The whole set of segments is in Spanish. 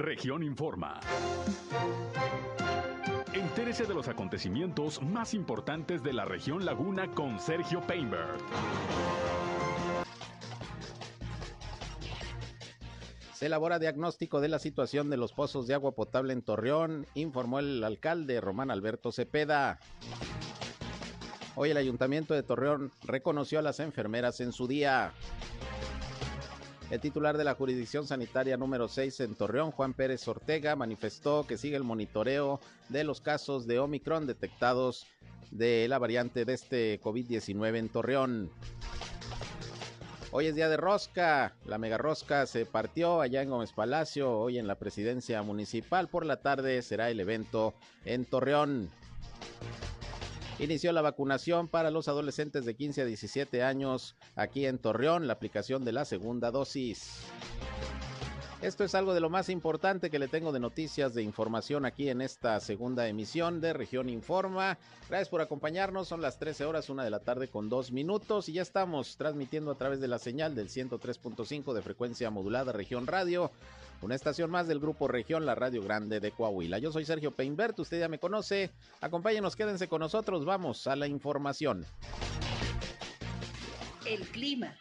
Región Informa. Entérese de los acontecimientos más importantes de la región Laguna con Sergio Painberg. Se elabora diagnóstico de la situación de los pozos de agua potable en Torreón, informó el alcalde Román Alberto Cepeda. Hoy el ayuntamiento de Torreón reconoció a las enfermeras en su día. El titular de la jurisdicción sanitaria número 6 en Torreón, Juan Pérez Ortega, manifestó que sigue el monitoreo de los casos de Omicron detectados de la variante de este COVID-19 en Torreón. Hoy es día de rosca. La mega rosca se partió allá en Gómez Palacio. Hoy en la presidencia municipal. Por la tarde será el evento en Torreón. Inició la vacunación para los adolescentes de 15 a 17 años aquí en Torreón. La aplicación de la segunda dosis. Esto es algo de lo más importante que le tengo de noticias, de información aquí en esta segunda emisión de Región Informa. Gracias por acompañarnos, son las 13 horas, una de la tarde con dos minutos y ya estamos transmitiendo a través de la señal del 103.5 de frecuencia modulada Región Radio. Una estación más del Grupo Región, la Radio Grande de Coahuila. Yo soy Sergio Peinbert, usted ya me conoce. Acompáñenos, quédense con nosotros, vamos a la información. El clima.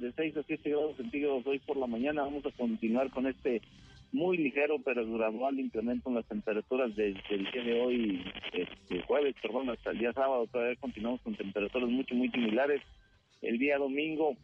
de 6 a 7 grados centígrados hoy por la mañana. Vamos a continuar con este muy ligero pero gradual incremento en las temperaturas desde el día de hoy, este, jueves, perdón, hasta el día sábado. Todavía continuamos con temperaturas mucho, muy similares. El día domingo,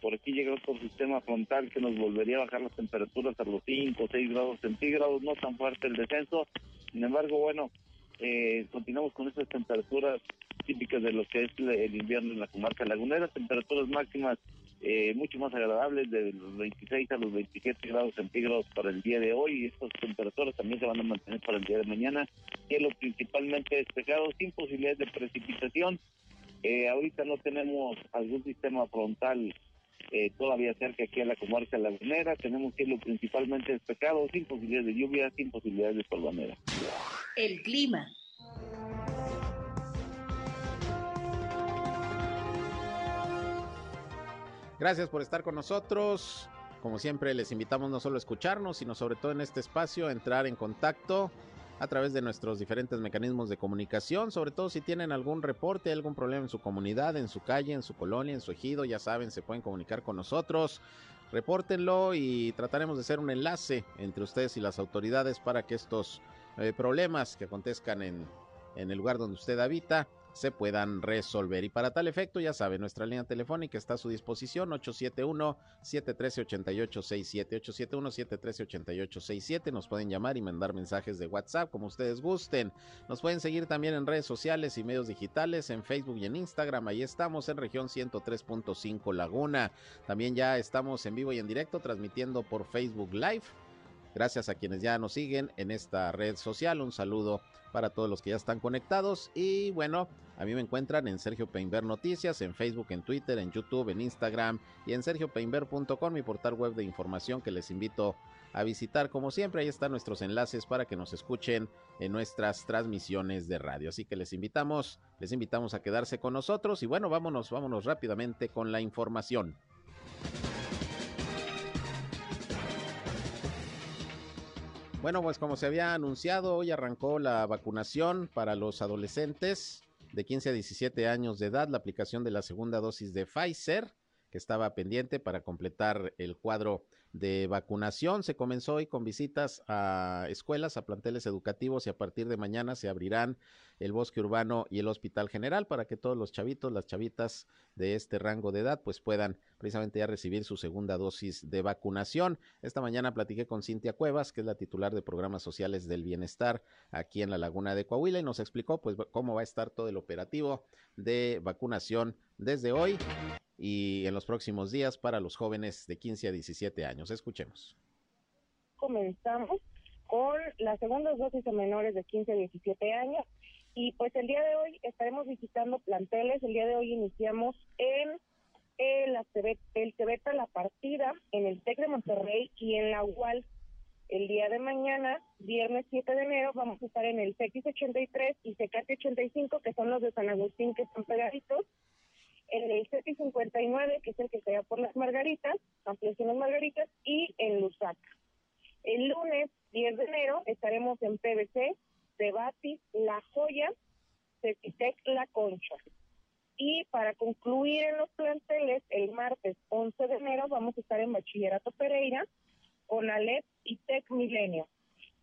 por aquí llega otro sistema frontal que nos volvería a bajar las temperaturas a los 5 o 6 grados centígrados, no tan fuerte el descenso. Sin embargo, bueno, eh, continuamos con estas temperaturas típicas de lo que es el invierno en la comarca lagunera, temperaturas máximas eh, mucho más agradables, de los 26 a los 27 grados centígrados para el día de hoy. Estas temperaturas también se van a mantener para el día de mañana. Cielo principalmente despejado, sin posibilidades de precipitación. Eh, ahorita no tenemos algún sistema frontal eh, todavía cerca aquí a la comarca lagunera. Tenemos cielo principalmente despejado, sin posibilidades de lluvia, sin posibilidades de solvanera. El clima. Gracias por estar con nosotros. Como siempre, les invitamos no solo a escucharnos, sino sobre todo en este espacio a entrar en contacto a través de nuestros diferentes mecanismos de comunicación, sobre todo si tienen algún reporte, algún problema en su comunidad, en su calle, en su colonia, en su ejido, ya saben, se pueden comunicar con nosotros. Repórtenlo y trataremos de hacer un enlace entre ustedes y las autoridades para que estos eh, problemas que acontezcan en, en el lugar donde usted habita se puedan resolver. Y para tal efecto, ya sabe, nuestra línea telefónica está a su disposición, 871-713-8867, 871-713-8867. Nos pueden llamar y mandar mensajes de WhatsApp como ustedes gusten. Nos pueden seguir también en redes sociales y medios digitales, en Facebook y en Instagram. Ahí estamos en región 103.5 Laguna. También ya estamos en vivo y en directo transmitiendo por Facebook Live. Gracias a quienes ya nos siguen en esta red social. Un saludo para todos los que ya están conectados. Y bueno, a mí me encuentran en Sergio Peinber Noticias, en Facebook, en Twitter, en YouTube, en Instagram y en sergiopeinber.com, mi portal web de información que les invito a visitar. Como siempre, ahí están nuestros enlaces para que nos escuchen en nuestras transmisiones de radio. Así que les invitamos, les invitamos a quedarse con nosotros y bueno, vámonos, vámonos rápidamente con la información. Bueno, pues como se había anunciado, hoy arrancó la vacunación para los adolescentes de 15 a 17 años de edad, la aplicación de la segunda dosis de Pfizer, que estaba pendiente para completar el cuadro de vacunación. Se comenzó hoy con visitas a escuelas, a planteles educativos y a partir de mañana se abrirán el bosque urbano y el hospital general para que todos los chavitos, las chavitas de este rango de edad pues puedan precisamente ya recibir su segunda dosis de vacunación. Esta mañana platiqué con Cintia Cuevas, que es la titular de programas sociales del bienestar aquí en la Laguna de Coahuila y nos explicó pues cómo va a estar todo el operativo de vacunación desde hoy y en los próximos días para los jóvenes de 15 a 17 años. Escuchemos. Comenzamos con las segundas dosis a menores de 15 a 17 años y pues el día de hoy estaremos visitando planteles. El día de hoy iniciamos en el, el Cebeta La Partida, en el TEC de Monterrey y en la UAL. El día de mañana, viernes 7 de enero, vamos a estar en el CX83 y CK85, que son los de San Agustín que están pegaditos. En el CETI 59, que es el que se da por las Margaritas, ampliaciones Margaritas, y en Lusaca. El lunes 10 de enero estaremos en PBC, Debatis, La Joya, Cetitec, La Concha. Y para concluir en los planteles, el martes 11 de enero vamos a estar en Bachillerato Pereira, con Alep y Tec Milenio.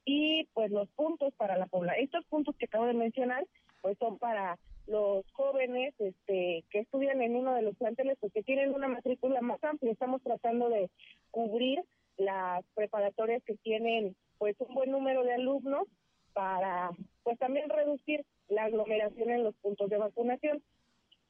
Y pues los puntos para la población, estos puntos que acabo de mencionar, pues son para los jóvenes este, que estudian en uno de los planteles, porque tienen una matrícula más amplia. Estamos tratando de cubrir las preparatorias que tienen pues un buen número de alumnos para pues también reducir la aglomeración en los puntos de vacunación.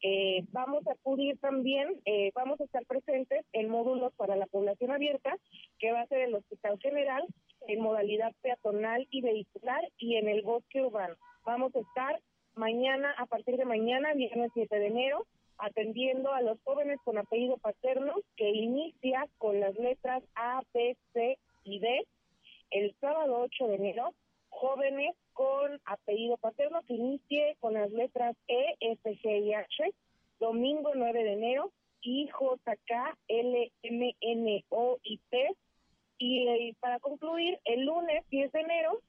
Eh, vamos a acudir también, eh, vamos a estar presentes en módulos para la población abierta, que va a ser el Hospital General, en modalidad peatonal y vehicular, y en el bosque urbano. Vamos a estar mañana, a partir de mañana, viernes 7 de enero, atendiendo a los jóvenes con apellido paterno, que inicia con las letras A, B, C y D. El sábado 8 de enero, jóvenes con apellido paterno que inicie con las letras E, F, G y H. Domingo 9 de enero, I, J, K, L, M, N, O y P. Y, eh, para concluir, el lunes 10 de enero,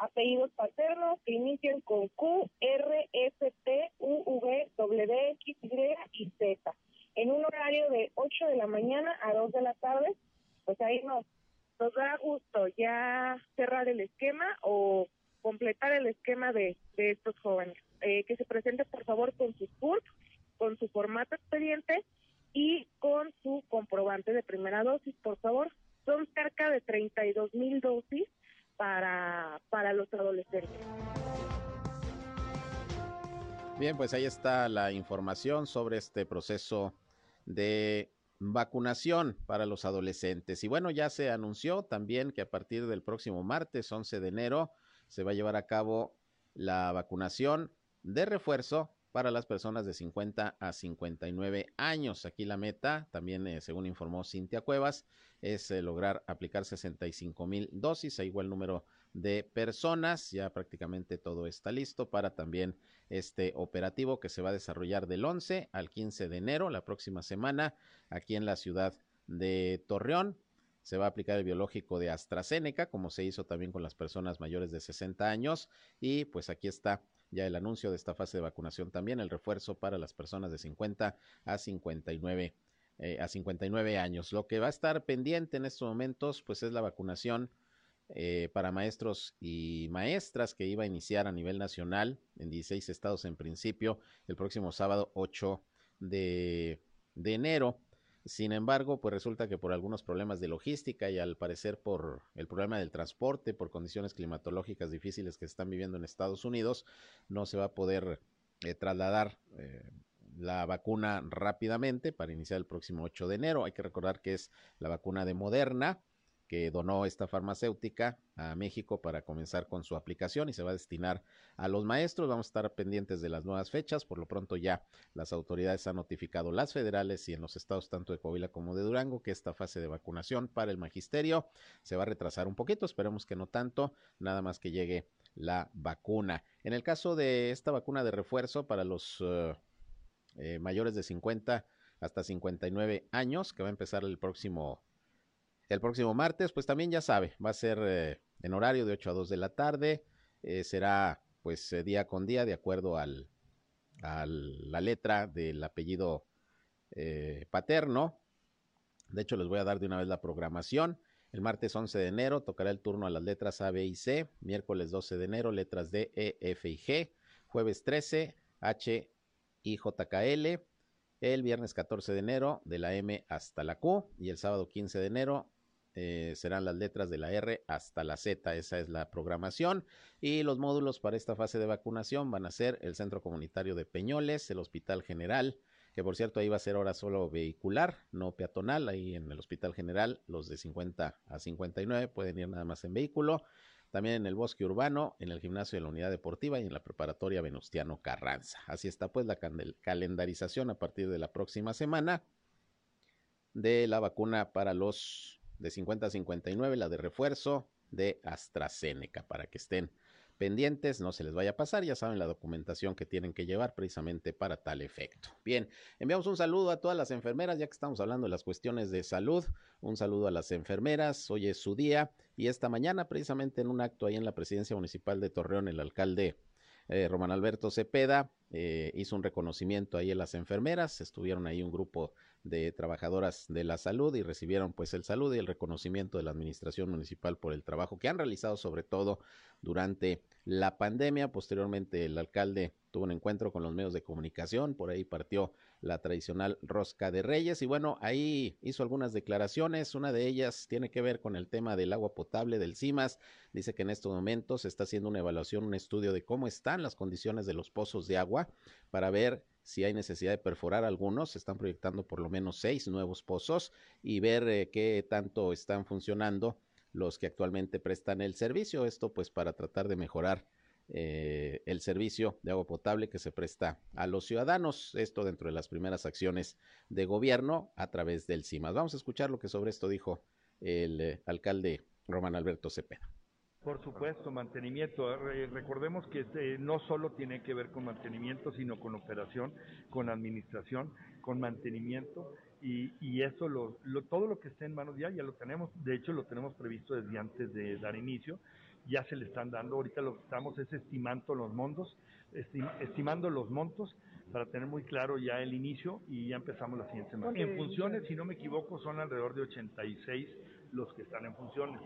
apellidos paternos que inician con Q, R, S, T, U, V, W, X, Y y Z. En un horario de 8 de la mañana a 2 de la tarde, pues ahí nos, nos da gusto ya cerrar el esquema o completar el esquema de, de estos jóvenes. Eh, que se presente por favor con su CURP, con su formato expediente y con su comprobante de primera dosis, por favor. Son cerca de 32 mil dosis para, para los adolescentes. Bien, pues ahí está la información sobre este proceso de vacunación para los adolescentes. Y bueno, ya se anunció también que a partir del próximo martes 11 de enero se va a llevar a cabo la vacunación de refuerzo para las personas de 50 a 59 años. Aquí la meta, también eh, según informó Cintia Cuevas, es eh, lograr aplicar 65 mil dosis a igual número de personas. Ya prácticamente todo está listo para también este operativo que se va a desarrollar del 11 al 15 de enero, la próxima semana, aquí en la ciudad de Torreón. Se va a aplicar el biológico de AstraZeneca, como se hizo también con las personas mayores de 60 años. Y pues aquí está ya el anuncio de esta fase de vacunación también, el refuerzo para las personas de 50 a 59 eh, a 59 años. Lo que va a estar pendiente en estos momentos, pues es la vacunación eh, para maestros y maestras que iba a iniciar a nivel nacional en 16 estados en principio el próximo sábado 8 de, de enero. Sin embargo, pues resulta que por algunos problemas de logística y al parecer por el problema del transporte, por condiciones climatológicas difíciles que están viviendo en Estados Unidos, no se va a poder eh, trasladar eh, la vacuna rápidamente para iniciar el próximo 8 de enero. Hay que recordar que es la vacuna de Moderna que donó esta farmacéutica a México para comenzar con su aplicación y se va a destinar a los maestros. Vamos a estar pendientes de las nuevas fechas. Por lo pronto ya las autoridades han notificado las federales y en los estados tanto de Coahuila como de Durango que esta fase de vacunación para el magisterio se va a retrasar un poquito. Esperemos que no tanto, nada más que llegue la vacuna. En el caso de esta vacuna de refuerzo para los uh, eh, mayores de 50 hasta 59 años, que va a empezar el próximo el próximo martes, pues también ya sabe, va a ser eh, en horario de 8 a 2 de la tarde, eh, será pues eh, día con día de acuerdo al, a la letra del apellido paterno. De hecho, les voy a dar de una vez la programación. El martes 11 de enero tocará el turno a las letras A, B y C. Miércoles 12 de enero, letras D, E, F y G. Jueves 13, H, I, J, K, L. El viernes 14 de enero, de la M hasta la Q. Y el sábado 15 de enero, eh, serán las letras de la R hasta la Z, esa es la programación. Y los módulos para esta fase de vacunación van a ser el Centro Comunitario de Peñoles, el Hospital General, que por cierto ahí va a ser ahora solo vehicular, no peatonal, ahí en el Hospital General los de 50 a 59 pueden ir nada más en vehículo. También en el bosque urbano, en el gimnasio de la unidad deportiva y en la preparatoria Venustiano Carranza. Así está pues la calendarización a partir de la próxima semana de la vacuna para los de 50 a 59, la de refuerzo de AstraZeneca, para que estén pendientes, no se les vaya a pasar, ya saben la documentación que tienen que llevar precisamente para tal efecto. Bien, enviamos un saludo a todas las enfermeras, ya que estamos hablando de las cuestiones de salud, un saludo a las enfermeras, hoy es su día y esta mañana precisamente en un acto ahí en la presidencia municipal de Torreón, el alcalde eh, Román Alberto Cepeda eh, hizo un reconocimiento ahí a las enfermeras, estuvieron ahí un grupo de trabajadoras de la salud y recibieron pues el saludo y el reconocimiento de la administración municipal por el trabajo que han realizado sobre todo durante la pandemia. Posteriormente el alcalde tuvo un encuentro con los medios de comunicación, por ahí partió la tradicional rosca de reyes y bueno, ahí hizo algunas declaraciones, una de ellas tiene que ver con el tema del agua potable del CIMAS, dice que en estos momentos se está haciendo una evaluación, un estudio de cómo están las condiciones de los pozos de agua para ver si hay necesidad de perforar algunos, se están proyectando por lo menos seis nuevos pozos y ver eh, qué tanto están funcionando los que actualmente prestan el servicio. Esto pues para tratar de mejorar eh, el servicio de agua potable que se presta a los ciudadanos. Esto dentro de las primeras acciones de gobierno a través del CIMAS. Vamos a escuchar lo que sobre esto dijo el eh, alcalde Román Alberto Cepeda. Por supuesto, mantenimiento. recordemos que este no solo tiene que ver con mantenimiento, sino con operación, con administración, con mantenimiento y, eso, lo, todo lo que esté en manos ya, ya lo tenemos, de hecho lo tenemos previsto desde antes de dar inicio, ya se le están dando, ahorita lo que estamos es estimando los montos, estimando los montos para tener muy claro ya el inicio y ya empezamos la siguiente semana. En funciones, si no me equivoco, son alrededor de 86 los que están en funciones.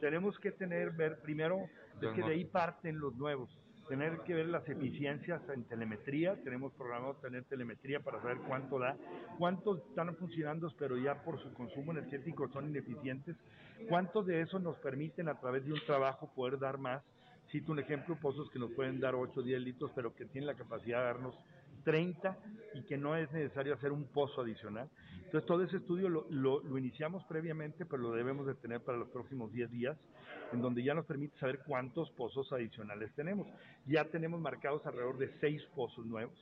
Tenemos que tener, ver primero, es que de ahí parten los nuevos tener que ver las eficiencias en telemetría, tenemos programado tener telemetría para saber cuánto da, cuántos están funcionando pero ya por su consumo energético son ineficientes, cuántos de esos nos permiten a través de un trabajo poder dar más. Cito un ejemplo, pozos que nos pueden dar 8 o 10 litros, pero que tienen la capacidad de darnos 30 y que no es necesario hacer un pozo adicional. Entonces todo ese estudio lo, lo, iniciamos previamente, pero lo debemos de tener para los próximos 10 días, en donde ya nos permite saber cuántos pozos adicionales tenemos. Ya tenemos marcados alrededor de 6 pozos nuevos,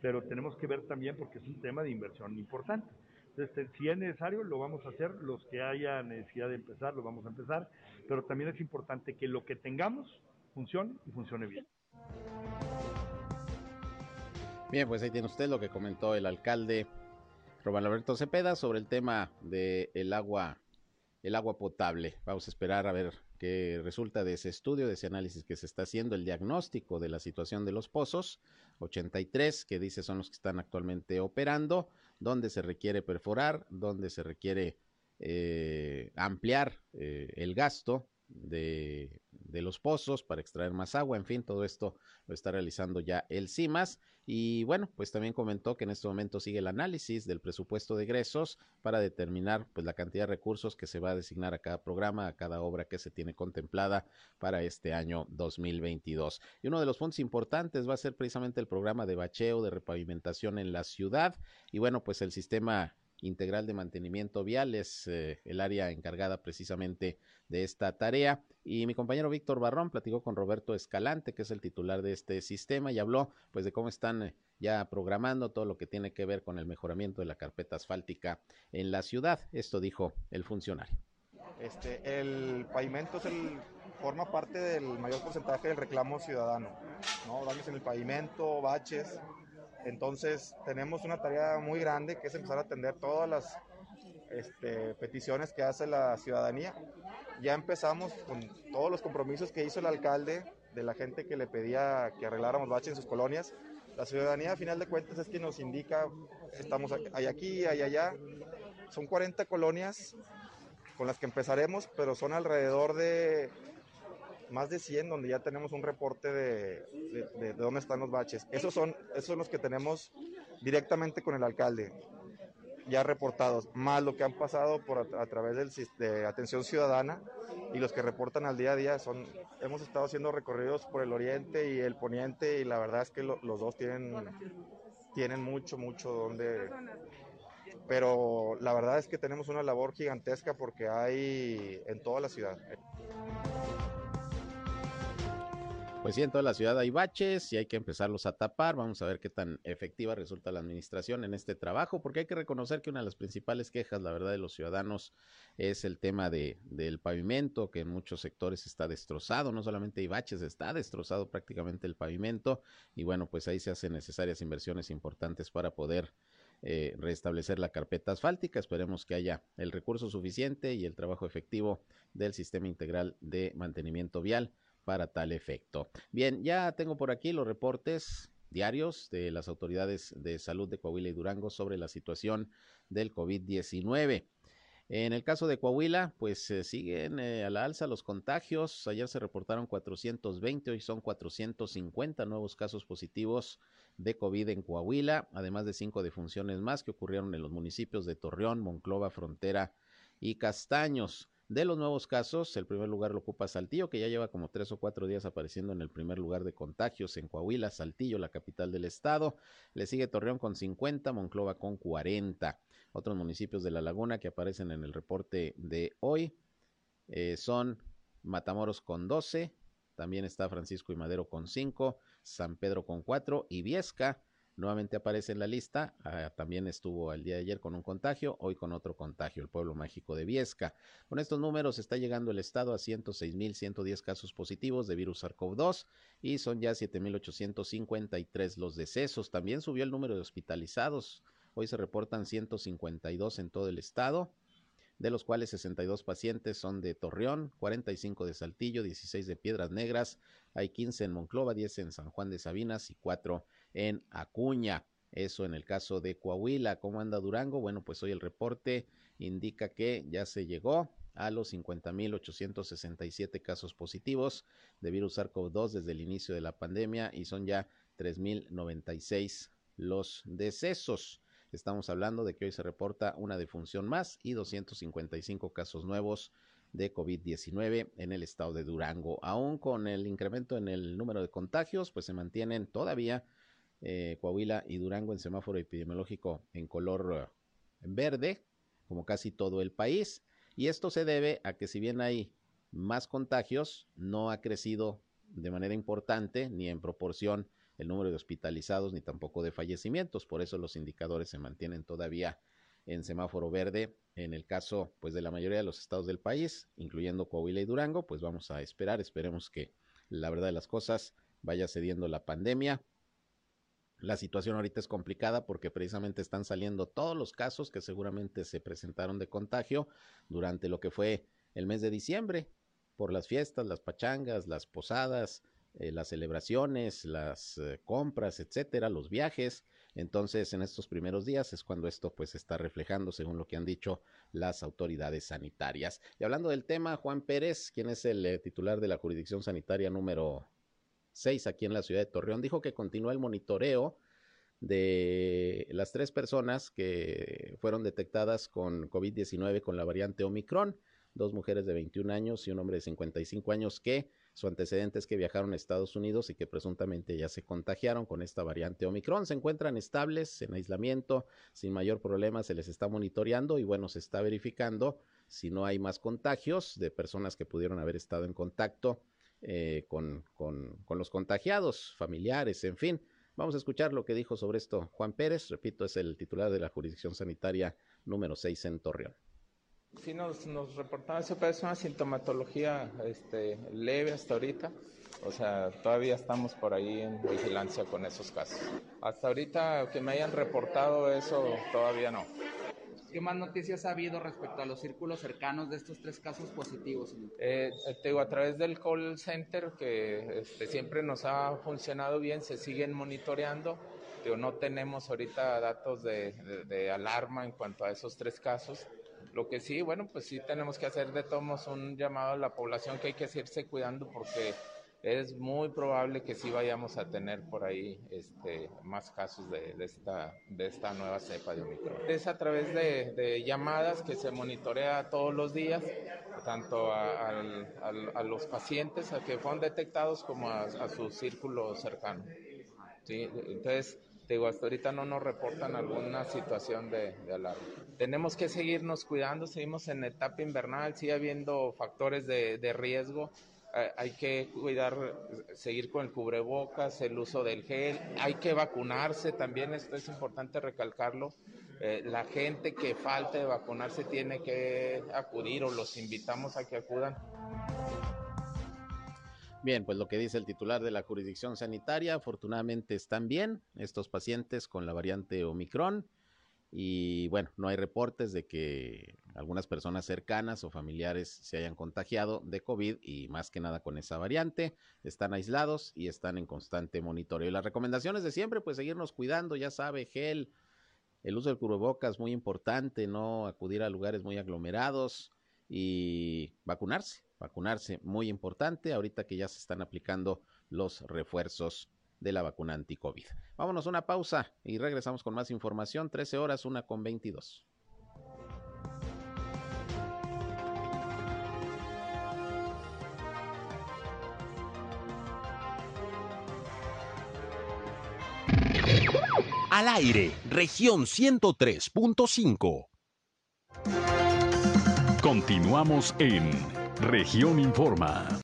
pero tenemos que ver también porque es un tema de inversión importante. Entonces, si es necesario, lo vamos a hacer. Los que haya necesidad de empezar, lo vamos a empezar. Pero también es importante que lo que tengamos funcione y funcione bien. Bien, pues ahí tiene usted lo que comentó el alcalde Román Alberto Cepeda sobre el tema del el agua, el agua potable. Vamos a esperar a ver qué resulta de ese estudio, de ese análisis que se está haciendo, el diagnóstico de la situación de los pozos, 83, que dice son los que están actualmente operando, donde se requiere perforar, donde se requiere eh, ampliar eh, el gasto de, los pozos para extraer más agua, en fin, todo esto lo está realizando ya el CIMAS y bueno, pues también comentó que en este momento sigue el análisis del presupuesto de egresos para determinar pues la cantidad de recursos que se va a designar a cada programa, a cada obra que se tiene contemplada para este año 2022. Y uno de los puntos importantes va a ser precisamente el programa de bacheo, de repavimentación en la ciudad y bueno, pues el sistema integral de mantenimiento vial es eh, el área encargada precisamente de esta tarea. Y mi compañero Víctor Barrón platicó con Roberto Escalante, que es el titular de este sistema, y habló pues de cómo están eh, ya programando todo lo que tiene que ver con el mejoramiento de la carpeta asfáltica en la ciudad. Esto dijo el funcionario. Este, el pavimento es el, forma parte del mayor porcentaje del reclamo ciudadano, ¿no? Daños en el pavimento, baches, entonces tenemos una tarea muy grande que es empezar a atender todas las este, peticiones que hace la ciudadanía. Ya empezamos con todos los compromisos que hizo el alcalde de la gente que le pedía que arregláramos baches en sus colonias. La ciudadanía, a final de cuentas, es quien nos indica, estamos hay aquí, hay allá. Son 40 colonias con las que empezaremos, pero son alrededor de más de 100 donde ya tenemos un reporte de, de, dónde están los baches. Esos son, esos los que tenemos directamente con el alcalde, ya reportados, más lo que han pasado por a, través del, de atención ciudadana y los que reportan al día a día son, hemos estado haciendo recorridos por el oriente y el poniente y la verdad es que los dos tienen, tienen mucho, mucho donde pero la verdad es que tenemos una labor gigantesca porque hay en toda la ciudad. Pues sí, en toda la ciudad hay baches y hay que empezarlos a tapar. Vamos a ver qué tan efectiva resulta la administración en este trabajo, porque hay que reconocer que una de las principales quejas, la verdad, de los ciudadanos es el tema de, del pavimento, que en muchos sectores está destrozado. No solamente hay baches, está destrozado prácticamente el pavimento. Y bueno, pues ahí se hacen necesarias inversiones importantes para poder eh, restablecer la carpeta asfáltica. Esperemos que haya el recurso suficiente y el trabajo efectivo del sistema integral de mantenimiento vial para tal efecto. Bien, ya tengo por aquí los reportes diarios de las autoridades de salud de Coahuila y Durango sobre la situación del COVID-19. En el caso de Coahuila, pues siguen eh, a la alza los contagios. Ayer se reportaron 420, hoy son 450 nuevos casos positivos de COVID en Coahuila, además de cinco defunciones más que ocurrieron en los municipios de Torreón, Monclova, Frontera y Castaños. De los nuevos casos, el primer lugar lo ocupa Saltillo, que ya lleva como tres o cuatro días apareciendo en el primer lugar de contagios en Coahuila, Saltillo, la capital del estado. Le sigue Torreón con 50, Monclova con 40. Otros municipios de la laguna que aparecen en el reporte de hoy eh, son Matamoros con 12, también está Francisco y Madero con 5, San Pedro con 4 y Viesca nuevamente aparece en la lista. Ah, también estuvo el día de ayer con un contagio, hoy con otro contagio, el pueblo mágico de Viesca. Con estos números está llegando el estado a 106.110 casos positivos de virus SARS-CoV-2 y son ya 7.853 los decesos. También subió el número de hospitalizados. Hoy se reportan 152 en todo el estado de los cuales 62 pacientes son de Torreón, 45 de Saltillo, 16 de Piedras Negras, hay 15 en Monclova, 10 en San Juan de Sabinas y 4 en Acuña. Eso en el caso de Coahuila. ¿Cómo anda Durango? Bueno, pues hoy el reporte indica que ya se llegó a los 50.867 casos positivos de virus SARS-CoV-2 desde el inicio de la pandemia y son ya 3.096 los decesos. Estamos hablando de que hoy se reporta una defunción más y 255 casos nuevos de COVID-19 en el estado de Durango. Aún con el incremento en el número de contagios, pues se mantienen todavía eh, Coahuila y Durango en semáforo epidemiológico en color eh, verde, como casi todo el país. Y esto se debe a que si bien hay más contagios, no ha crecido de manera importante ni en proporción el número de hospitalizados ni tampoco de fallecimientos. Por eso los indicadores se mantienen todavía en semáforo verde. En el caso pues de la mayoría de los estados del país, incluyendo Coahuila y Durango, pues vamos a esperar, esperemos que la verdad de las cosas vaya cediendo la pandemia la situación ahorita es complicada porque precisamente están saliendo todos los casos que seguramente se presentaron de contagio durante lo que fue el mes de diciembre, por las fiestas, las pachangas, las posadas, eh, las celebraciones, las eh, compras, etcétera, los viajes. Entonces, en estos primeros días es cuando esto pues está reflejando, según lo que han dicho las autoridades sanitarias. Y hablando del tema, Juan Pérez, quien es el eh, titular de la jurisdicción sanitaria número seis aquí en la ciudad de Torreón, dijo que continúa el monitoreo de las tres personas que fueron detectadas con COVID-19 con la variante Omicron, dos mujeres de 21 años y un hombre de 55 años que su antecedente es que viajaron a Estados Unidos y que presuntamente ya se contagiaron con esta variante Omicron. Se encuentran estables en aislamiento, sin mayor problema, se les está monitoreando y bueno, se está verificando si no hay más contagios de personas que pudieron haber estado en contacto eh, con, con, con los contagiados, familiares, en fin. Vamos a escuchar lo que dijo sobre esto Juan Pérez, repito, es el titular de la jurisdicción sanitaria número 6 en Torreón. Sí, nos, nos reportaban, eso es una sintomatología este, leve hasta ahorita, o sea, todavía estamos por ahí en vigilancia con esos casos. Hasta ahorita que me hayan reportado eso, todavía no. ¿Qué más noticias ha habido respecto a los círculos cercanos de estos tres casos positivos? Eh, te digo, a través del call center, que este, siempre nos ha funcionado bien, se siguen monitoreando. Digo, no tenemos ahorita datos de, de, alarma en cuanto a esos tres casos. Lo que sí, bueno, pues sí tenemos que hacer de todos un llamado a la población que hay que seguirse cuidando porque es muy probable que sí vayamos a tener por ahí este, más casos de, esta, de esta nueva cepa de Omicron. Es a través de, llamadas que se monitorea todos los días, tanto a, los pacientes a que fueron detectados como a, su círculo cercano. ¿sí? Entonces, digo, hasta ahorita no nos reportan alguna situación de, de, alarma. Tenemos que seguirnos cuidando, seguimos en etapa invernal, sigue habiendo factores de, de riesgo hay que cuidar, seguir con el cubrebocas, el uso del gel, hay que vacunarse también, esto es importante recalcarlo. Eh, la gente que falte de vacunarse tiene que acudir o los invitamos a que acudan. Bien, pues lo que dice el titular de la jurisdicción sanitaria, afortunadamente están bien estos pacientes con la variante Omicron y bueno, no hay reportes de que algunas personas cercanas o familiares se hayan contagiado de COVID y más que nada con esa variante. Están aislados y están en constante monitoreo. Y las recomendaciones de siempre, pues seguirnos cuidando, ya sabe, gel, el uso del cubrebocas muy importante, no acudir a lugares muy aglomerados y vacunarse, vacunarse muy importante ahorita que ya se están aplicando los refuerzos de la vacuna anti-COVID. Vámonos a una pausa y regresamos con más información. 13 horas, una con 22. Al aire, región 103.5. Continuamos en región informa.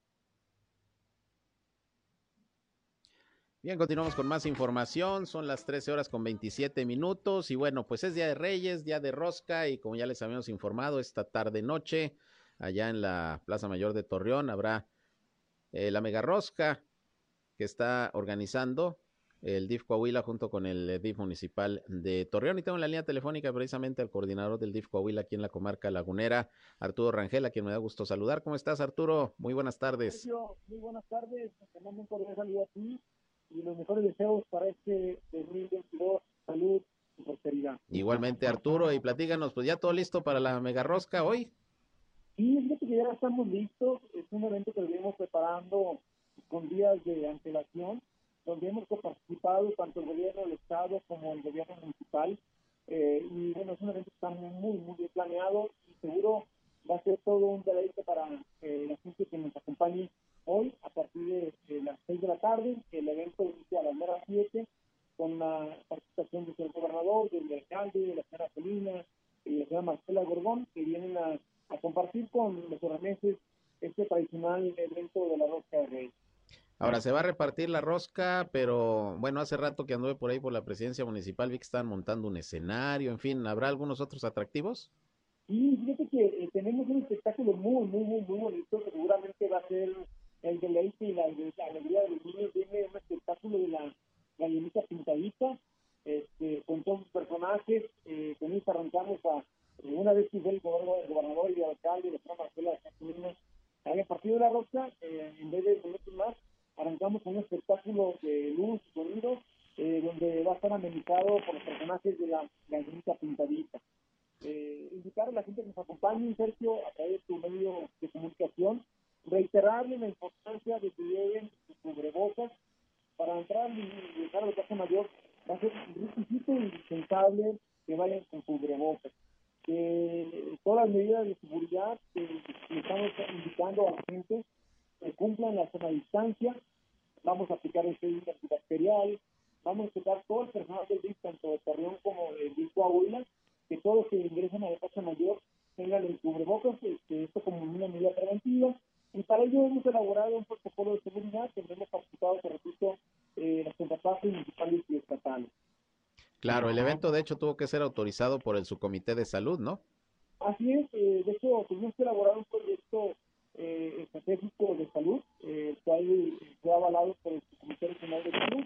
Bien, continuamos con más información. Son las 13 horas con 27 minutos. Y bueno, pues es Día de Reyes, Día de Rosca. Y como ya les habíamos informado, esta tarde noche, allá en la Plaza Mayor de Torreón, habrá eh, la Mega Rosca que está organizando el DIF Coahuila junto con el DIF municipal de Torreón. Y tengo en la línea telefónica precisamente al coordinador del DIF Coahuila aquí en la comarca lagunera, Arturo Rangel, a quien me da gusto saludar. ¿Cómo estás, Arturo? Muy buenas tardes. Muy buenas tardes. Te mando un cordial saludo y los mejores deseos para este 2022, salud y prosperidad. Igualmente, Arturo, y platíganos, pues ya todo listo para la mega rosca hoy. Sí, es que ya estamos listos, es un evento que venimos preparando con días de antelación, donde hemos participado tanto el gobierno del Estado como el gobierno municipal, eh, y bueno, es un evento que está muy, muy bien planeado y seguro va a ser todo un deleite para eh, la gente que nos acompañe hoy a partir de, las 6 de la tarde. El evento inicia a las 9 7 con la participación del señor gobernador, del alcalde, de la señora Celina y la señora Marcela Gorgón, que vienen a, compartir con los orameses este tradicional evento de la rosca de reyes. Ahora se va a repartir la rosca, pero bueno, hace rato que anduve por ahí por la presidencia municipal, vi que están montando un escenario, en fin, ¿habrá algunos otros atractivos? Sí, fíjate que eh, tenemos un espectáculo muy, muy, muy, muy bonito, seguramente va a ser el deleite y la, alegría de los niños viene un espectáculo de la gallinita pintadita, este, con todos sus personajes, eh, con eso arrancamos a, eh, una vez que fue el gobernador, y el alcalde, la señora Marcela de había partido de la roca, eh, en vez de minutos más, arrancamos con un espectáculo de luz y sonido, eh, donde va a estar amenizado por los personajes de la gallinita pintadita. Eh, invitar a la gente que nos acompañe, Sergio, a través de tu medio de comunicación, reiterarle la importancia de que lleven sus cubrebocas para entrar y dejar a la casa mayor. Va a ser un requisito indispensable que vayan con cubrebocas. Que todas las medidas de seguridad que, estamos indicando a la gente que cumplan la zona distancia. Vamos a aplicar el gel antibacterial. Vamos a aplicar todo el personal del DIF tanto de Torreón como del DIF Coahuila que todos los que ingresen a la casa mayor tengan el cubrebocas este, esto como una medida preventiva y para ello hemos elaborado un protocolo de seguridad que hemos participado, te repito, eh, las contrapartes municipales y estatales. Claro, el evento de hecho tuvo que ser autorizado por el subcomité de salud, ¿no? Así es, eh, de hecho tuvimos que elaborar un proyecto eh, estratégico de salud, eh, el cual fue avalado por el subcomité regional de salud,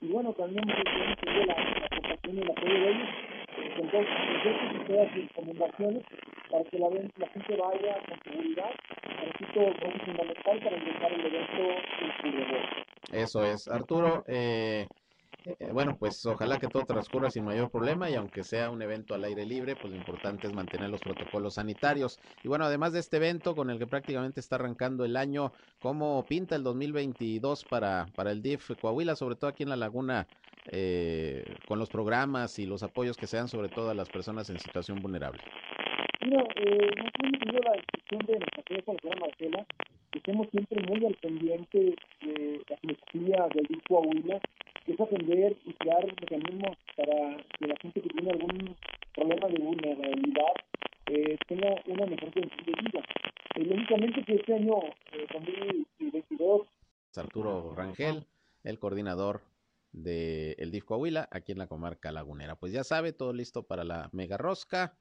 y bueno, también hemos tenido la, la aportación y el apoyo de ellos, entonces, nosotros todas las recomendaciones para que la, la gente vaya con seguridad, repito, es fundamental para empezar el evento en Eso es. Arturo, eh, eh, bueno, pues ojalá que todo transcurra sin mayor problema y aunque sea un evento al aire libre, pues lo importante es mantener los protocolos sanitarios. Y bueno, además de este evento con el que prácticamente está arrancando el año, ¿cómo pinta el 2022 para, para el DIF Coahuila, sobre todo aquí en la laguna, eh, con los programas y los apoyos que sean sobre todo a las personas en situación vulnerable? Mira, eh, nosotros hemos tenido la decisión de nuestra señora Marcela, que estemos siempre muy al pendiente de la filosofía del DIF Coahuila que es atender y crear mecanismos para que la gente que tiene algún problema de vulnerabilidad eh, tenga una mejor condición de vida. Eh, lógicamente que este año eh, 2022 2022. Arturo Rangel, el coordinador del el DIF Coahuila, aquí en la comarca lagunera. Pues ya sabe, todo listo para la mega rosca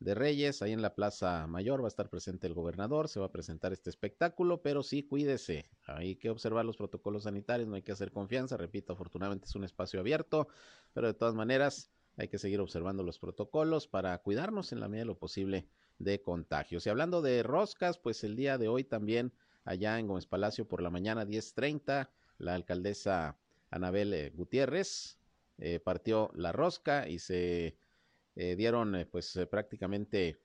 de Reyes, ahí en la Plaza Mayor va a estar presente el gobernador, se va a presentar este espectáculo, pero sí cuídese, hay que observar los protocolos sanitarios, no hay que hacer confianza, repito, afortunadamente es un espacio abierto, pero de todas maneras hay que seguir observando los protocolos para cuidarnos en la medida de lo posible de contagios. Y hablando de roscas, pues el día de hoy también allá en Gómez Palacio por la mañana 10.30, la alcaldesa Anabel eh, Gutiérrez eh, partió la rosca y se eh, dieron eh, pues eh, prácticamente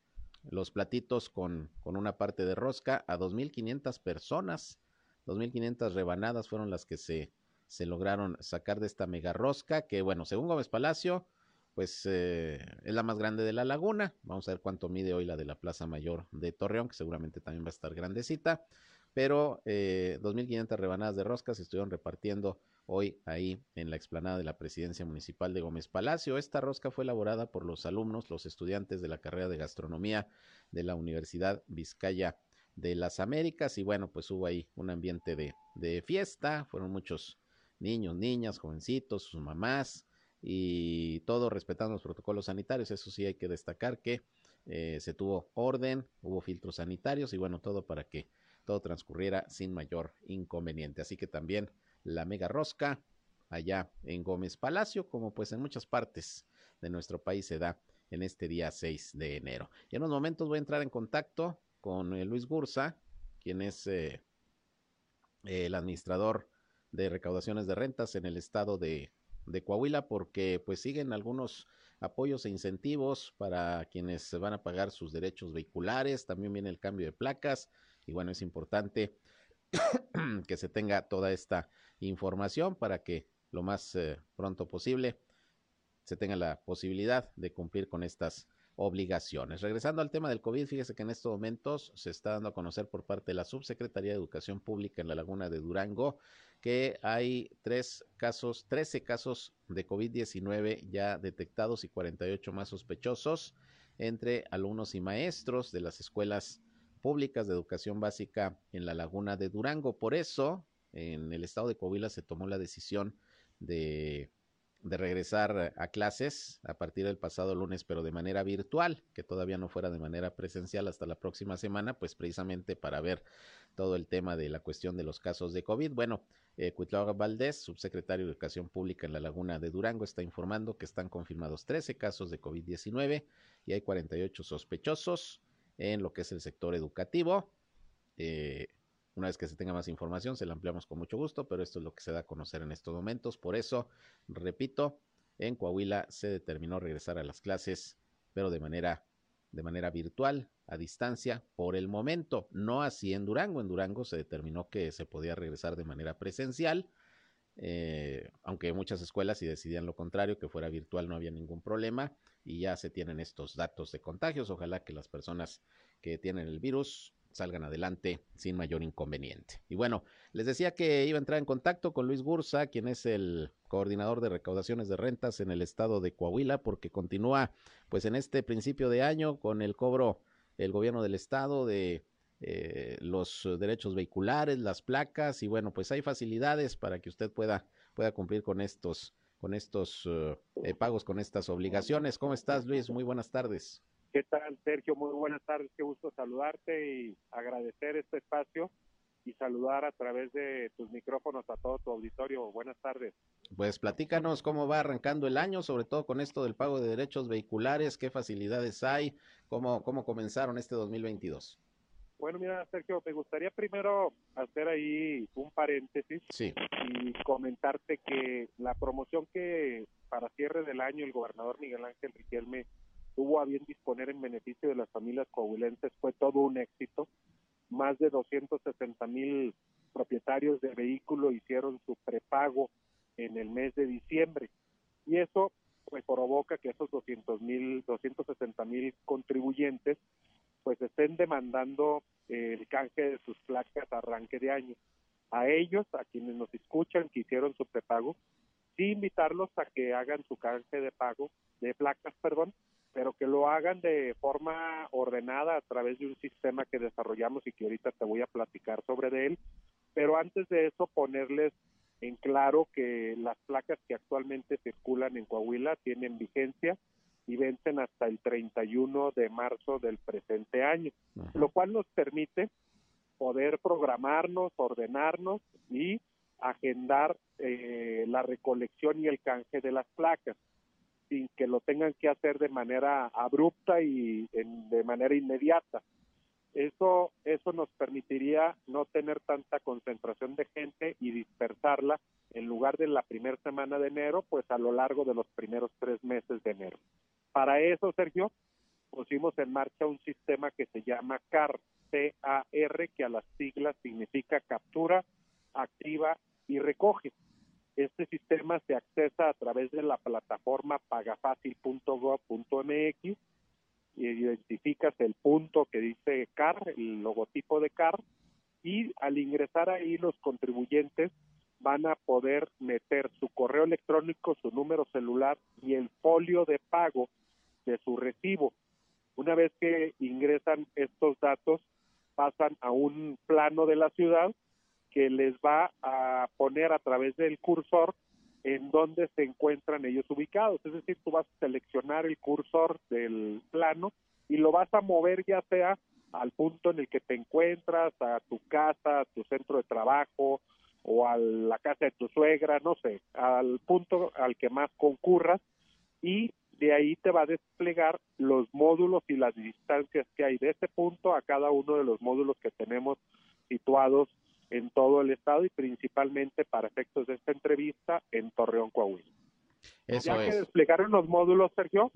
los platitos con, con, una parte de rosca a 2.500 personas. 2.500 rebanadas fueron las que se, se lograron sacar de esta mega rosca que bueno, según Gómez Palacio, pues es la más grande de la laguna. Vamos a ver cuánto mide hoy la de la Plaza Mayor de Torreón, que seguramente también va a estar grandecita. Pero 2.500 rebanadas de rosca se estuvieron repartiendo hoy ahí en la explanada de la presidencia municipal de Gómez Palacio. Esta rosca fue elaborada por los alumnos, los estudiantes de la carrera de gastronomía de la Universidad Vizcaya de las Américas y bueno, pues hubo ahí un ambiente de, de fiesta, fueron muchos niños, niñas, jovencitos, sus mamás y todo respetando los protocolos sanitarios. Eso sí hay que destacar que eh, se tuvo orden, hubo filtros sanitarios y bueno, todo para que todo transcurriera sin mayor inconveniente. Así que también la mega rosca allá en Gómez Palacio, como pues en muchas partes de nuestro país se da en este día 6 de enero. Y en unos momentos voy a entrar en contacto con eh, Luis Gursa, quien es eh, el administrador de recaudaciones de rentas en el estado de, Coahuila, porque pues siguen algunos apoyos e incentivos para quienes van a pagar sus derechos vehiculares, también viene el cambio de placas, y bueno, es importante que se tenga toda esta información para que lo más eh, pronto posible se tenga la posibilidad de cumplir con estas obligaciones. Regresando al tema del COVID, fíjese que en estos momentos se está dando a conocer por parte de la Subsecretaría de Educación Pública en la Laguna de Durango que hay tres casos, 13 casos de COVID-19 ya detectados y 48 más sospechosos entre alumnos y maestros de las escuelas públicas de educación básica en la Laguna de Durango. Por eso, en el estado de Coahuila se tomó la decisión de, de, regresar a clases a partir del pasado lunes, pero de manera virtual, que todavía no fuera de manera presencial hasta la próxima semana, pues precisamente para ver todo el tema de la cuestión de los casos de COVID. Bueno, eh, Valdés, subsecretario de Educación Pública en la Laguna de Durango, está informando que están confirmados 13 casos de COVID-19 y hay 48 sospechosos en lo que es el sector educativo. Eh, una vez que se tenga más información, se la ampliamos con mucho gusto, pero esto es lo que se da a conocer en estos momentos. Por eso, repito, en Coahuila se determinó regresar a las clases, pero de manera, de manera virtual, a distancia, por el momento. No así en Durango. En Durango se determinó que se podía regresar de manera presencial. Eh, aunque muchas escuelas si decidían lo contrario, que fuera virtual, no había ningún problema y ya se tienen estos datos de contagios. Ojalá que las personas que tienen el virus salgan adelante sin mayor inconveniente. Y bueno, les decía que iba a entrar en contacto con Luis Gursa, quien es el coordinador de recaudaciones de rentas en el estado de Coahuila, porque continúa pues en este principio de año con el cobro el gobierno del estado de eh, los derechos vehiculares, las placas y bueno, pues hay facilidades para que usted pueda, pueda cumplir con estos, con estos uh, eh, pagos, con estas obligaciones. ¿Cómo estás, Luis? Muy buenas tardes. ¿Qué tal, Sergio? Muy buenas tardes, qué gusto saludarte y agradecer este espacio y saludar a través de tus micrófonos a todo tu auditorio. Buenas tardes. Pues platícanos cómo va arrancando el año, sobre todo con esto del pago de derechos vehiculares, qué facilidades hay, cómo, cómo comenzaron este 2022. Bueno, mira, Sergio, me gustaría primero hacer ahí un paréntesis sí. y comentarte que la promoción que para cierre del año el gobernador Miguel Ángel Riquelme tuvo a bien disponer en beneficio de las familias coahuilenses fue todo un éxito. Más de 260 mil propietarios de vehículo hicieron su prepago en el mes de diciembre y eso pues provoca que esos 200 mil, 260 mil contribuyentes pues estén demandando el canje de sus placas arranque de año. A ellos, a quienes nos escuchan que hicieron su prepago, sí invitarlos a que hagan su canje de pago, de placas, perdón, pero que lo hagan de forma ordenada a través de un sistema que desarrollamos y que ahorita te voy a platicar sobre de él, pero antes de eso ponerles en claro que las placas que actualmente circulan en Coahuila tienen vigencia y vencen hasta el 31 de marzo del presente año, lo cual nos permite poder programarnos, ordenarnos y agendar eh, la recolección y el canje de las placas sin que lo tengan que hacer de manera abrupta y de manera inmediata. Eso, eso nos permitiría no tener tanta concentración de gente y dispersarla en lugar de la primera semana de enero, pues a lo largo de los primeros tres meses de enero. Para eso, Sergio, pusimos en marcha un sistema que se llama CAR, C-A-R, que a las siglas significa captura, activa y recoge. Este sistema se accesa a través de la plataforma pagafacil.gov.mx identificas el punto que dice CAR, el logotipo de CAR, y al ingresar ahí los contribuyentes van a poder meter su correo electrónico, su número celular y el folio de pago de su recibo. Una vez que ingresan estos datos, pasan a un plano de la ciudad que les va a poner a través del cursor en dónde se encuentran ellos ubicados. Es decir, tú vas a seleccionar el cursor del plano y lo vas a mover ya sea al punto en el que te encuentras, a tu casa, a tu centro de trabajo o a la casa de tu suegra, no sé, al punto al que más concurras y de ahí te va a desplegar los módulos y las distancias que hay de ese punto a cada uno de los módulos que tenemos situados en todo el estado y principalmente para efectos de esta entrevista en Torreón, Coahuila. ya que desplegaron los módulos, Sergio,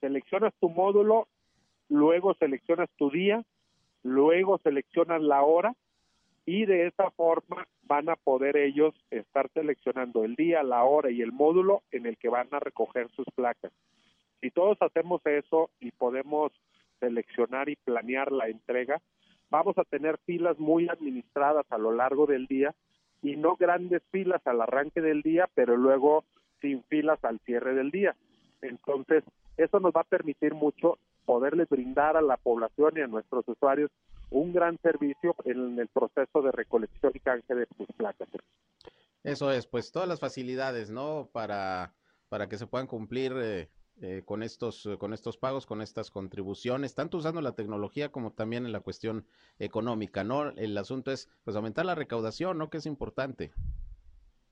seleccionas tu módulo, luego seleccionas tu día, luego seleccionas la hora y de esa forma van a poder ellos estar seleccionando el día, la hora y el módulo en el que van a recoger sus placas. Si todos hacemos eso y podemos seleccionar y planear la entrega, vamos a tener filas muy administradas a lo largo del día y no grandes filas al arranque del día, pero luego sin filas al cierre del día. Entonces, eso nos va a permitir mucho poderles brindar a la población y a nuestros usuarios un gran servicio en el proceso de recolección y canje de sus placas. Eso es, pues todas las facilidades, ¿no? Para, para que se puedan cumplir eh, eh, con estos eh, con estos pagos, con estas contribuciones, tanto usando la tecnología como también en la cuestión económica, ¿no? El asunto es pues aumentar la recaudación, ¿no? Que es importante.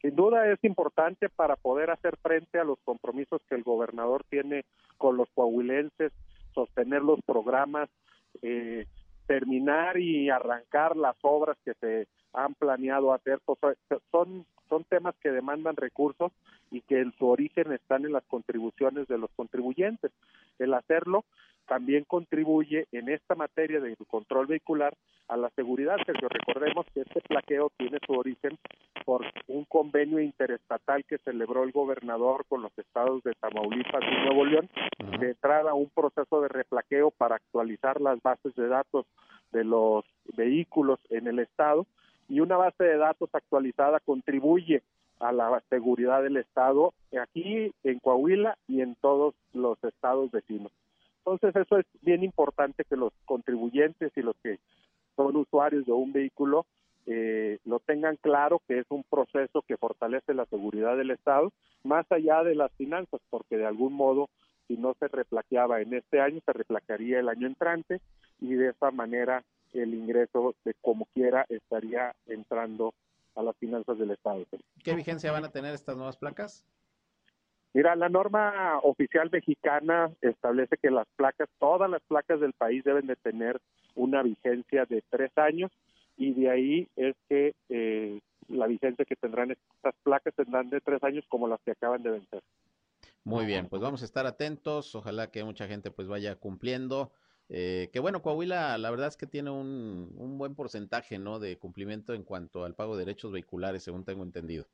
Sin duda es importante para poder hacer frente a los compromisos que el gobernador tiene con los coahuilenses, sostener los programas, eh, terminar y arrancar las obras que se han planeado hacer. Pues, son son temas que demandan recursos y que en su origen están en las contribuciones de los contribuyentes. El hacerlo también contribuye en esta materia de control vehicular a la seguridad, que recordemos que este plaqueo tiene su origen por un convenio interestatal que celebró el gobernador con los estados de Tamaulipas y Nuevo León, de entrada a un proceso de replaqueo para actualizar las bases de datos de los vehículos en el estado y una base de datos actualizada contribuye a la seguridad del Estado aquí en Coahuila y en todos los estados vecinos. Entonces eso es bien importante que los contribuyentes y los que son usuarios de un vehículo eh, lo tengan claro que es un proceso que fortalece la seguridad del Estado, más allá de las finanzas, porque de algún modo, si no se replaqueaba en este año, se replaquearía el año entrante y de esa manera el ingreso de como quiera estaría entrando a las finanzas del Estado. ¿Qué vigencia van a tener estas nuevas placas? Mira, la norma oficial mexicana establece que las placas, todas las placas del país deben de tener una vigencia de tres años y de ahí es que eh, la vigencia que tendrán estas placas tendrán de tres años como las que acaban de vencer. Muy bien, pues vamos a estar atentos, ojalá que mucha gente pues vaya cumpliendo eh, que bueno, Coahuila la verdad es que tiene un, un, buen porcentaje ¿no? de cumplimiento en cuanto al pago de derechos vehiculares, según tengo entendido.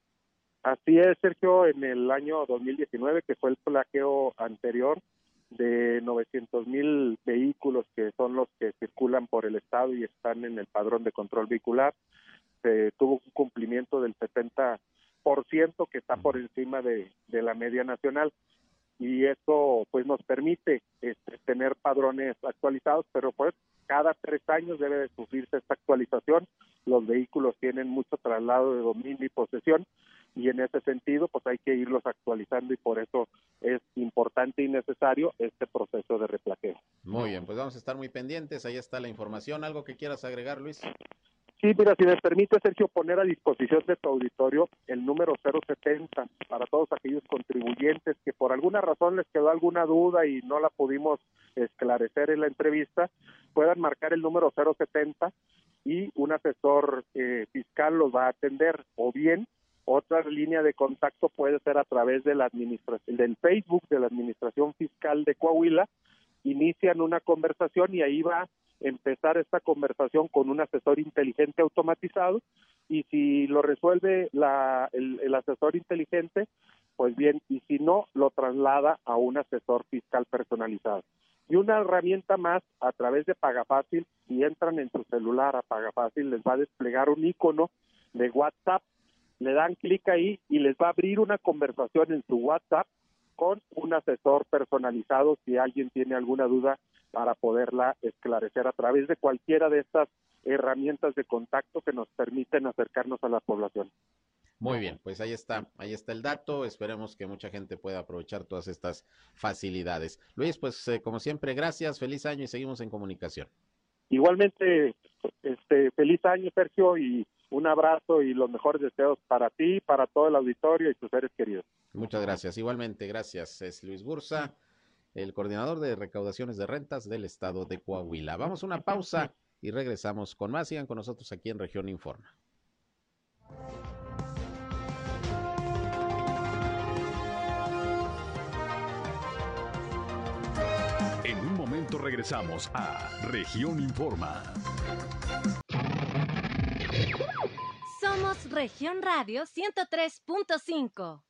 Así es, Sergio, en el año 2019, que fue el plaqueo anterior de 900 mil vehículos que son los que circulan por el Estado y están en el padrón de control vehicular, se tuvo un cumplimiento del 70% que está por encima de, de la media nacional y eso pues nos permite este, tener padrones actualizados, pero pues cada tres años debe de sufrirse esta actualización. Los vehículos tienen mucho traslado de dominio y posesión y en ese sentido pues hay que irlos actualizando y por eso es importante y necesario este proceso de replaqueo. Muy bien, pues vamos a estar muy pendientes, ahí está la información. ¿Algo que quieras agregar, Luis? Sí, mira, si me permite, Sergio, poner a disposición de tu auditorio el número 070 para todos aquellos contribuyentes que por alguna razón les quedó alguna duda y no la pudimos esclarecer en la entrevista, puedan marcar el número 070 y un asesor eh, fiscal los va a atender o bien otra línea de contacto puede ser a través de la del Facebook de la Administración Fiscal de Coahuila. Inician una conversación y ahí va a empezar esta conversación con un asesor inteligente automatizado y si lo resuelve la, el, el asesor inteligente, pues bien, y si no, lo traslada a un asesor fiscal personalizado. Y una herramienta más, a través de Pagafácil, si entran en su celular a Pagafácil, les va a desplegar un icono de WhatsApp le dan clic ahí y les va a abrir una conversación en su WhatsApp con un asesor personalizado si alguien tiene alguna duda para poderla esclarecer a través de cualquiera de estas herramientas de contacto que nos permiten acercarnos a la población. Muy bien, pues ahí está, ahí está el dato. Esperemos que mucha gente pueda aprovechar todas estas facilidades. Luis, pues eh, como siempre, gracias, feliz año y seguimos en comunicación. Igualmente, este, feliz año, Sergio, y un abrazo y los mejores deseos para ti, para todo el auditorio y tus seres queridos. Muchas gracias. Igualmente, gracias. Es Luis Bursa, el coordinador de recaudaciones de rentas del estado de Coahuila. Vamos a una pausa y regresamos con más. Sigan con nosotros aquí en Región Informa. En un momento regresamos a Región Informa. Somos Región Radio 103.5.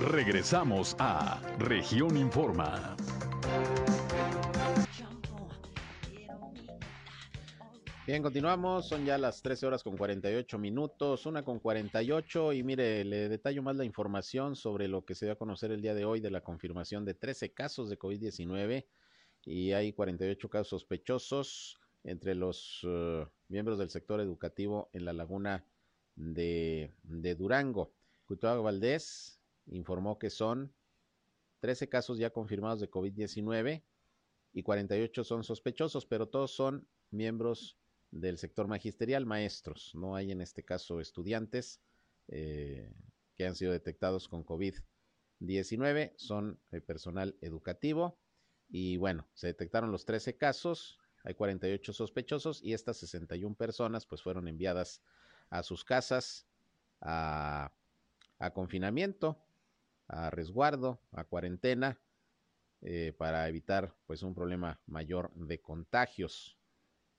Regresamos a Región Informa. Bien, continuamos. Son ya las 13 horas con 48 minutos, una con 48. Y mire, le detallo más la información sobre lo que se dio a conocer el día de hoy de la confirmación de 13 casos de COVID-19 y hay 48 casos sospechosos entre los uh, miembros del sector educativo en la laguna de, Durango. Cuituago Valdés informó que son 13 casos ya confirmados de COVID-19 y 48 son sospechosos, pero todos son miembros del sector magisterial, maestros. No hay en este caso estudiantes eh, que han sido detectados con COVID-19, son eh, personal educativo. Y bueno, se detectaron los 13 casos, hay 48 sospechosos y estas 61 personas pues fueron enviadas a sus casas a, a confinamiento, a resguardo, a cuarentena, eh, para evitar pues un problema mayor de contagios.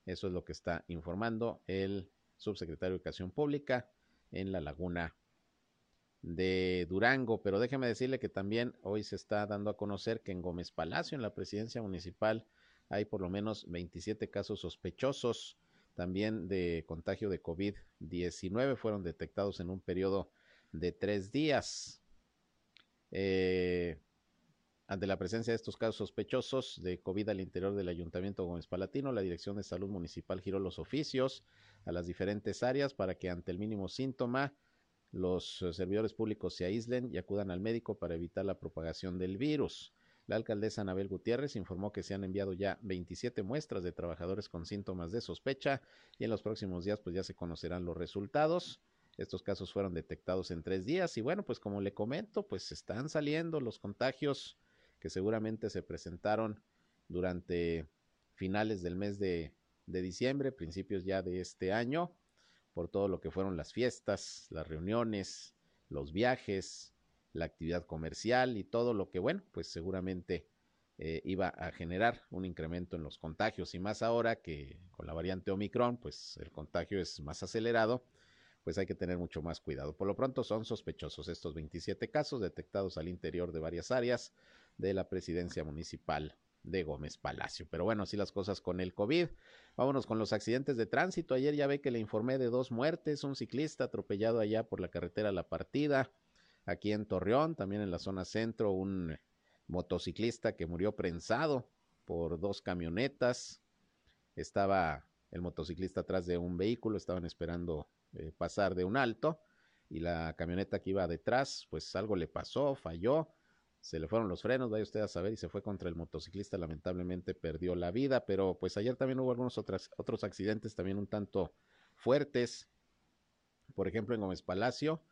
Eso es lo que está informando el subsecretario de Educación Pública en la laguna de Durango. Pero déjeme decirle que también hoy se está dando a conocer que en Gómez Palacio, en la presidencia municipal, hay por lo menos 27 casos sospechosos también de contagio de COVID-19. Fueron detectados en un periodo de tres días. Eh, ante la presencia de estos casos sospechosos de COVID al interior del Ayuntamiento Gómez Palatino, la Dirección de Salud Municipal giró los oficios a las diferentes áreas para que ante el mínimo síntoma los servidores públicos se aíslen y acudan al médico para evitar la propagación del virus. La alcaldesa Anabel Gutiérrez informó que se han enviado ya 27 muestras de trabajadores con síntomas de sospecha y en los próximos días pues ya se conocerán los resultados. Estos casos fueron detectados en tres días y bueno, pues como le comento, pues están saliendo los contagios que seguramente se presentaron durante finales del mes de, de diciembre, principios ya de este año, por todo lo que fueron las fiestas, las reuniones, los viajes, la actividad comercial y todo lo que, bueno, pues seguramente eh, iba a generar un incremento en los contagios y más ahora que con la variante Omicron, pues el contagio es más acelerado, pues hay que tener mucho más cuidado. Por lo pronto son sospechosos estos 27 casos detectados al interior de varias áreas de la presidencia municipal de Gómez Palacio. Pero bueno, así las cosas con el COVID. Vámonos con los accidentes de tránsito. Ayer ya ve que le informé de dos muertes, un ciclista atropellado allá por la carretera La Partida, aquí en Torreón, también en la zona centro, un motociclista que murió prensado por dos camionetas. Estaba el motociclista atrás de un vehículo, estaban esperando eh, pasar de un alto y la camioneta que iba detrás, pues algo le pasó, falló, se le fueron los frenos, vaya usted a saber, y se fue contra el motociclista, lamentablemente perdió la vida, pero pues ayer también hubo algunos otros, otros accidentes también un tanto fuertes, por ejemplo en Gómez Palacio,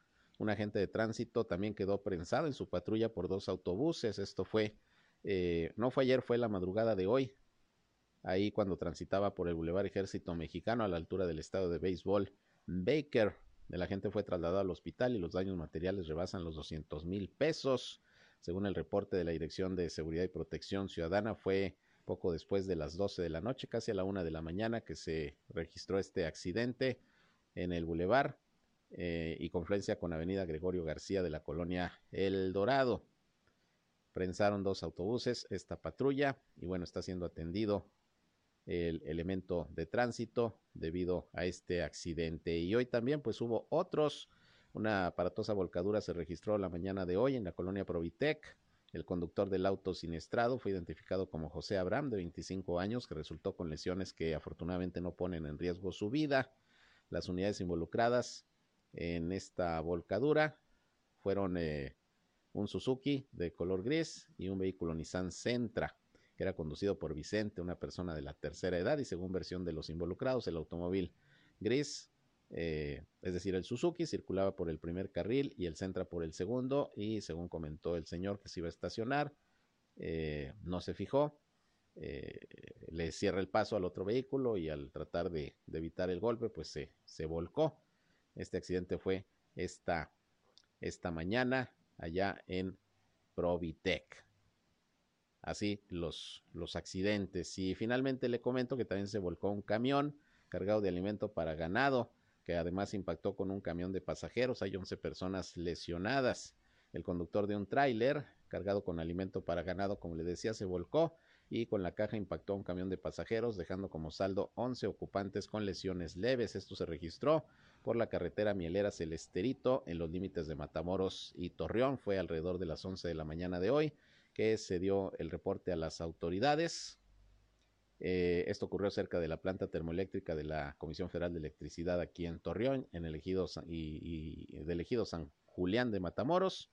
un agente de tránsito también quedó prensado en su patrulla por dos autobuses, esto fue, eh, no fue ayer, fue la madrugada de hoy, ahí cuando transitaba por el Boulevard Ejército Mexicano a la altura del estado de béisbol Baker. El agente fue trasladado al hospital y los daños materiales rebasan los 200 mil pesos. Según el reporte de la Dirección de Seguridad y Protección Ciudadana, fue poco después de las 12 de la noche, casi a la una de la mañana, que se registró este accidente en el bulevar eh, y confluencia con Avenida Gregorio García de la colonia El Dorado. Prensaron dos autobuses, esta patrulla, y bueno, está siendo atendido el elemento de tránsito debido a este accidente. Y hoy también pues hubo otros, una aparatosa volcadura se registró la mañana de hoy en la colonia Provitec. El conductor del auto siniestrado fue identificado como José Abraham, de 25 años, que resultó con lesiones que afortunadamente no ponen en riesgo su vida. Las unidades involucradas en esta volcadura fueron eh, un Suzuki de color gris y un vehículo Nissan Sentra que era conducido por Vicente, una persona de la tercera edad, y según versión de los involucrados, el automóvil gris, eh, es decir, el Suzuki, circulaba por el primer carril y el Centra por el segundo, y según comentó el señor que se iba a estacionar, eh, no se fijó, le cierra el paso al otro vehículo y al tratar de, evitar el golpe, pues se, volcó. Este accidente fue esta, esta mañana allá en Provitec así los, los accidentes. Y finalmente le comento que también se volcó un camión cargado de alimento para ganado, que además impactó con un camión de pasajeros. Hay 11 personas lesionadas. El conductor de un tráiler cargado con alimento para ganado, como le decía, se volcó y con la caja impactó un camión de pasajeros, dejando como saldo 11 ocupantes con lesiones leves. Esto se registró por la carretera Mielera Celesterito en los límites de Matamoros y Torreón. Fue alrededor de las 11 de la mañana de hoy que se dio el reporte a las autoridades. Eh, esto ocurrió cerca de la planta termoeléctrica de la Comisión Federal de Electricidad aquí en Torreón, en el ejido y, y del ejido San Julián de Matamoros.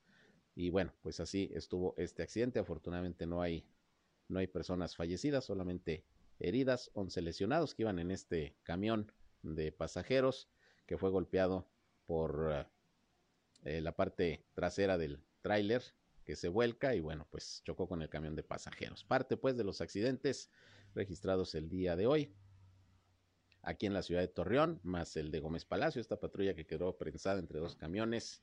Y bueno, pues así estuvo este accidente. Afortunadamente no hay, no hay personas fallecidas, solamente heridas, 11 lesionados que iban en este camión de pasajeros que fue golpeado por eh, la parte trasera del tráiler que se vuelca y bueno, pues chocó con el camión de pasajeros. Parte pues de los accidentes registrados el día de hoy aquí en la ciudad de Torreón, más el de Gómez Palacio, esta patrulla que quedó prensada entre dos camiones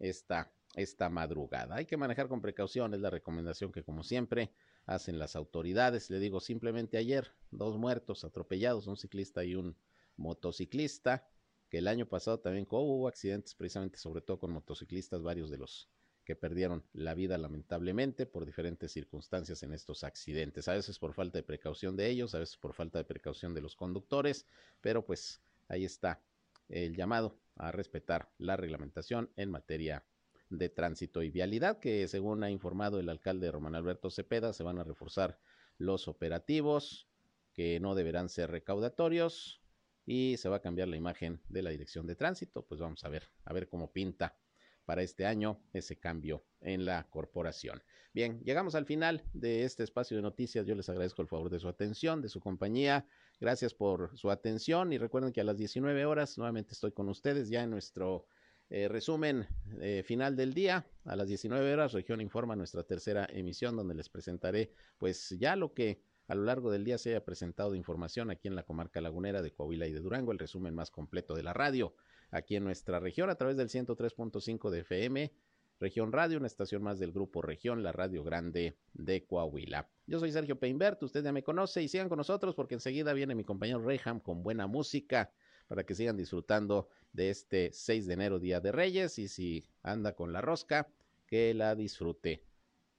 esta, esta madrugada. Hay que manejar con precaución, es la recomendación que como siempre hacen las autoridades. Le digo simplemente ayer, dos muertos atropellados, un ciclista y un motociclista, que el año pasado también hubo accidentes precisamente sobre todo con motociclistas, varios de los que perdieron la vida lamentablemente por diferentes circunstancias en estos accidentes, a veces por falta de precaución de ellos, a veces por falta de precaución de los conductores, pero pues ahí está el llamado a respetar la reglamentación en materia de tránsito y vialidad, que según ha informado el alcalde Román Alberto Cepeda, se van a reforzar los operativos, que no deberán ser recaudatorios, y se va a cambiar la imagen de la dirección de tránsito. Pues vamos a ver, a ver cómo pinta para este año ese cambio en la corporación. Bien, llegamos al final de este espacio de noticias. Yo les agradezco el favor de su atención, de su compañía. Gracias por su atención y recuerden que a las 19 horas nuevamente estoy con ustedes ya en nuestro eh, resumen eh, final del día. A las 19 horas, Región Informa, nuestra tercera emisión, donde les presentaré pues ya lo que a lo largo del día se haya presentado de información aquí en la comarca lagunera de Coahuila y de Durango, el resumen más completo de la radio aquí en nuestra región a través del 103.5 de FM, Región Radio, una estación más del grupo Región, la Radio Grande de Coahuila. Yo soy Sergio Peinbert, usted ya me conoce y sigan con nosotros porque enseguida viene mi compañero Reyham con buena música para que sigan disfrutando de este 6 de enero, Día de Reyes, y si anda con la rosca, que la disfrute.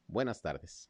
Buenas tardes.